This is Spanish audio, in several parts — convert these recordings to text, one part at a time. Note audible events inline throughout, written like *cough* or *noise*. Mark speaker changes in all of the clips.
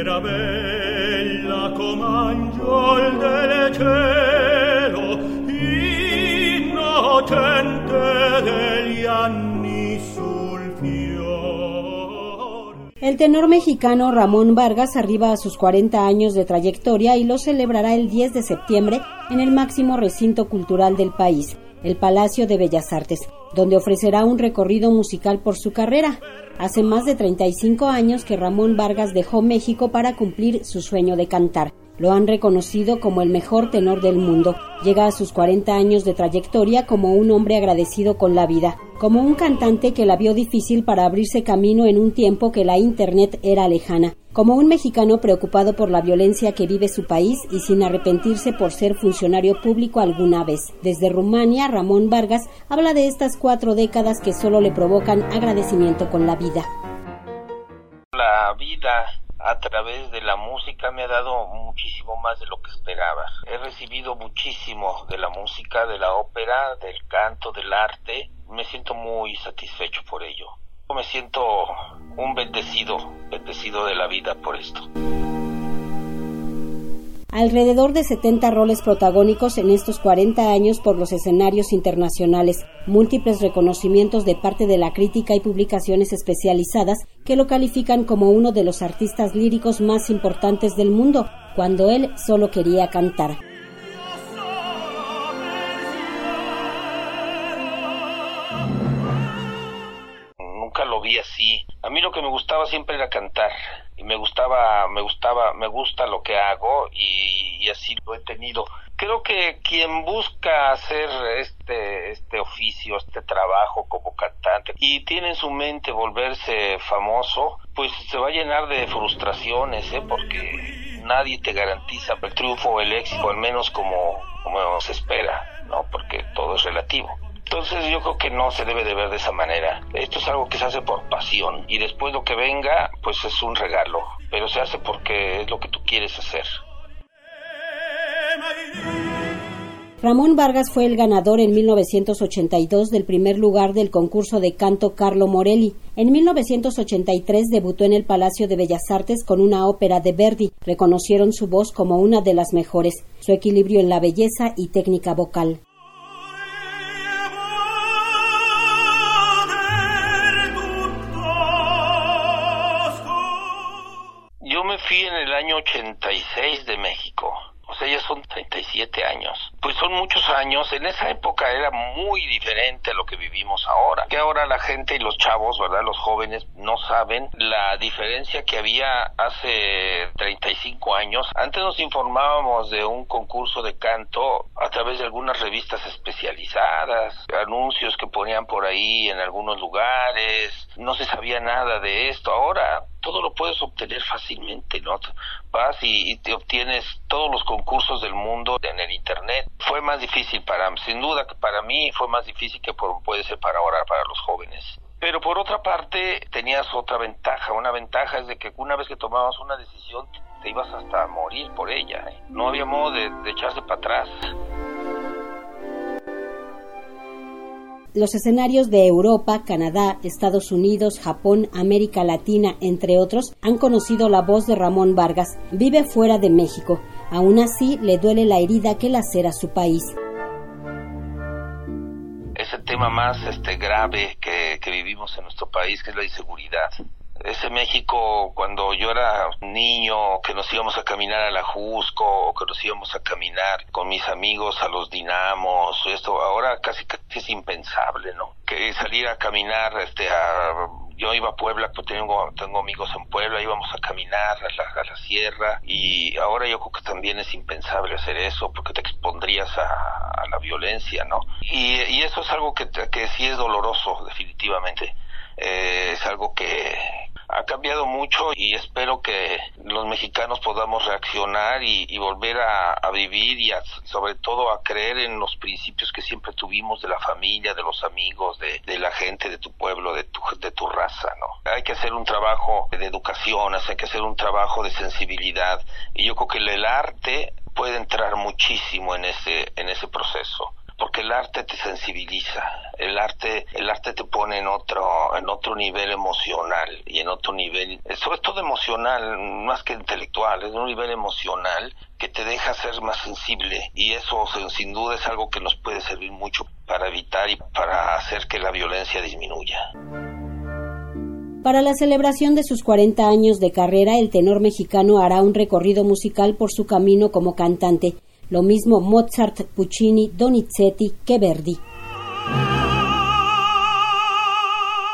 Speaker 1: Era bella angiol del cielo, innocente degli anni sul.
Speaker 2: El tenor mexicano Ramón Vargas arriba a sus 40 años de trayectoria y lo celebrará el 10 de septiembre en el máximo recinto cultural del país, el Palacio de Bellas Artes, donde ofrecerá un recorrido musical por su carrera. Hace más de 35 años que Ramón Vargas dejó México para cumplir su sueño de cantar. Lo han reconocido como el mejor tenor del mundo. Llega a sus 40 años de trayectoria como un hombre agradecido con la vida, como un cantante que la vio difícil para abrirse camino en un tiempo que la Internet era lejana, como un mexicano preocupado por la violencia que vive su país y sin arrepentirse por ser funcionario público alguna vez. Desde Rumania, Ramón Vargas habla de estas cuatro décadas que solo le provocan agradecimiento con la vida.
Speaker 3: La vida a través de la música me ha dado muchísimo más de lo que esperaba. He recibido muchísimo de la música, de la ópera, del canto, del arte. Me siento muy satisfecho por ello. Me siento un bendecido, bendecido de la vida por esto.
Speaker 2: Alrededor de 70 roles protagónicos en estos 40 años por los escenarios internacionales, múltiples reconocimientos de parte de la crítica y publicaciones especializadas que lo califican como uno de los artistas líricos más importantes del mundo, cuando él solo quería cantar.
Speaker 3: Vi así. A mí lo que me gustaba siempre era cantar y me gustaba, me gustaba, me gusta lo que hago y, así lo he tenido. Creo que quien busca hacer este, este oficio, este trabajo como cantante y tiene en su mente volverse famoso, pues se va a llenar de frustraciones, ¿eh? porque nadie te garantiza el triunfo el éxito, al menos como, como se espera, ¿no? Porque todo es relativo. Entonces yo creo que no se debe de ver de esa manera. Esto es algo que se hace por pasión y después lo que venga pues es un regalo, pero se hace porque es lo que tú quieres hacer.
Speaker 2: Ramón Vargas fue el ganador en 1982 del primer lugar del concurso de canto Carlo Morelli. En 1983 debutó en el Palacio de Bellas Artes con una ópera de Verdi. Reconocieron su voz como una de las mejores, su equilibrio en la belleza y técnica vocal.
Speaker 3: En el año 86 de México. O sea, ya son 37 años. Pues son muchos años. En esa época era muy diferente a lo que vivimos ahora. Que ahora la gente y los chavos, ¿verdad? Los jóvenes no saben la diferencia que había hace 35 años. Antes nos informábamos de un concurso de canto a través de algunas revistas especializadas, anuncios que ponían por ahí en algunos lugares. No se sabía nada de esto. Ahora todo lo puedes obtener fácilmente, ¿no? Vas y, te obtienes todos los concursos del mundo en el Internet. Fue más difícil para, sin duda que para mí fue más difícil que puede ser para ahora, para los jóvenes. Pero por otra parte, tenías otra ventaja. Una ventaja es de que una vez que tomabas una decisión, te ibas hasta a morir por ella. ¿eh? No había modo de echarse para atrás.
Speaker 2: Los escenarios de Europa, Canadá, Estados Unidos, Japón, América Latina, entre otros, han conocido la voz de Ramón Vargas. Vive fuera de México. Aún así, le duele la herida que lacera su país.
Speaker 3: Es tema más este, grave que, que vivimos en nuestro país, que es la inseguridad ese México cuando yo era niño, que nos íbamos a caminar a la Jusco, o que nos íbamos a caminar con mis amigos a los dinamos, esto ahora casi, casi es impensable, ¿no? Que salir a caminar, este, a, yo iba a Puebla, pues tengo, tengo amigos en Puebla, íbamos a caminar a la, sierra y ahora yo creo que también es impensable hacer eso porque te expondrías a, a la violencia, ¿no? Y, y, eso es algo que, que sí es doloroso, definitivamente. Eh, es algo que, ha cambiado mucho y espero que los mexicanos podamos reaccionar y, volver a, vivir y sobre todo a creer en los principios que siempre tuvimos de la familia, de los amigos, de, la gente, de tu pueblo, de tu, de tu raza, ¿no? Hay que hacer un trabajo de educación, hay que hacer un trabajo de sensibilidad y yo creo que el arte puede entrar muchísimo en ese, en ese proceso el arte te sensibiliza, el arte, el arte te pone en otro, en otro nivel emocional y en otro nivel, sobre todo emocional, más que intelectual, es un nivel emocional que te deja ser más sensible y eso sin duda es algo que nos puede servir mucho para evitar y para hacer que la violencia disminuya.
Speaker 2: Para la celebración de sus 40 años de carrera, el tenor mexicano hará un recorrido musical por su camino como cantante, lo mismo Mozart, Puccini, Donizetti que Verdi.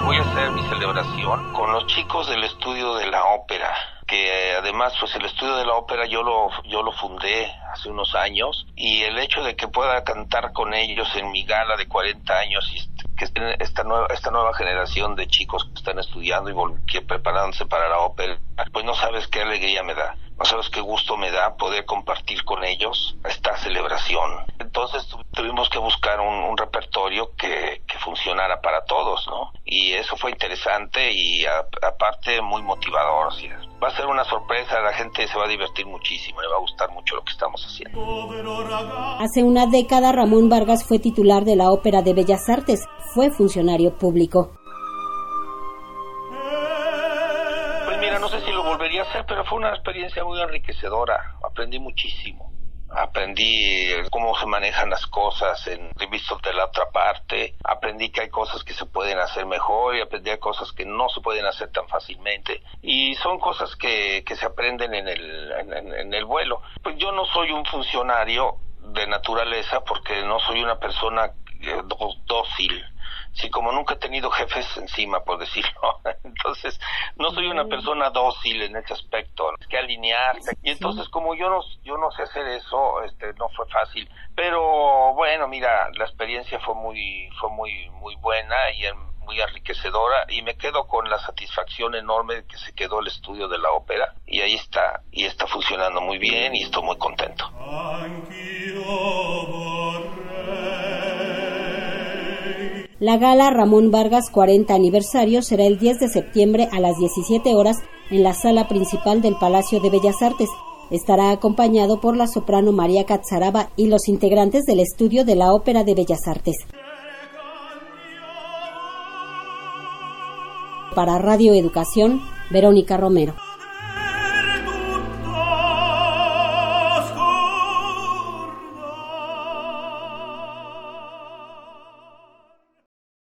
Speaker 3: Voy a hacer mi celebración con los chicos del estudio de la ópera, que además pues el estudio de la ópera yo lo yo lo fundé hace unos años y el hecho de que pueda cantar con ellos en mi gala de 40 años que esta nueva, esta nueva generación de chicos que están estudiando y preparándose para la ópera, pues no sabes qué alegría me da, no sabes qué gusto me da poder compartir con ellos esta celebración. Entonces tuvimos que buscar un, repertorio que, que, funcionara para todos, ¿no? Y eso fue interesante y aparte muy motivador, va a ser una sorpresa, la gente se va a divertir muchísimo, le va a gustar mucho lo que estamos haciendo.
Speaker 2: Hace una década Ramón Vargas fue titular de la Ópera de Bellas Artes, fue funcionario público.
Speaker 3: Pues mira, no sé si lo volvería a hacer, pero fue una experiencia muy enriquecedora, aprendí muchísimo aprendí cómo se manejan las cosas en visto de la otra parte, aprendí que hay cosas que se pueden hacer mejor y aprendí cosas que no se pueden hacer tan fácilmente. Y son cosas que, que se aprenden en el, en el vuelo. Pues yo no soy un funcionario de naturaleza porque no soy una persona eh, dócil si como nunca he tenido jefes encima, por decirlo. *laughs* Entonces, no soy una persona dócil en ese aspecto, hay que alinearse. Y entonces, como yo no, yo no sé hacer eso, este, no fue fácil. Pero bueno, mira, la experiencia fue muy, fue muy, muy buena y muy enriquecedora y me quedo con la satisfacción enorme de que se quedó el estudio de la ópera y ahí está y está funcionando muy bien y estoy muy contento.
Speaker 2: La gala Ramón Vargas 40 aniversario será el 10 de septiembre a las 17 horas en la sala principal del Palacio de Bellas Artes. Estará acompañado por la soprano María Catzaraba y los integrantes del estudio de la Ópera de Bellas Artes. Para Radio Educación, Verónica Romero.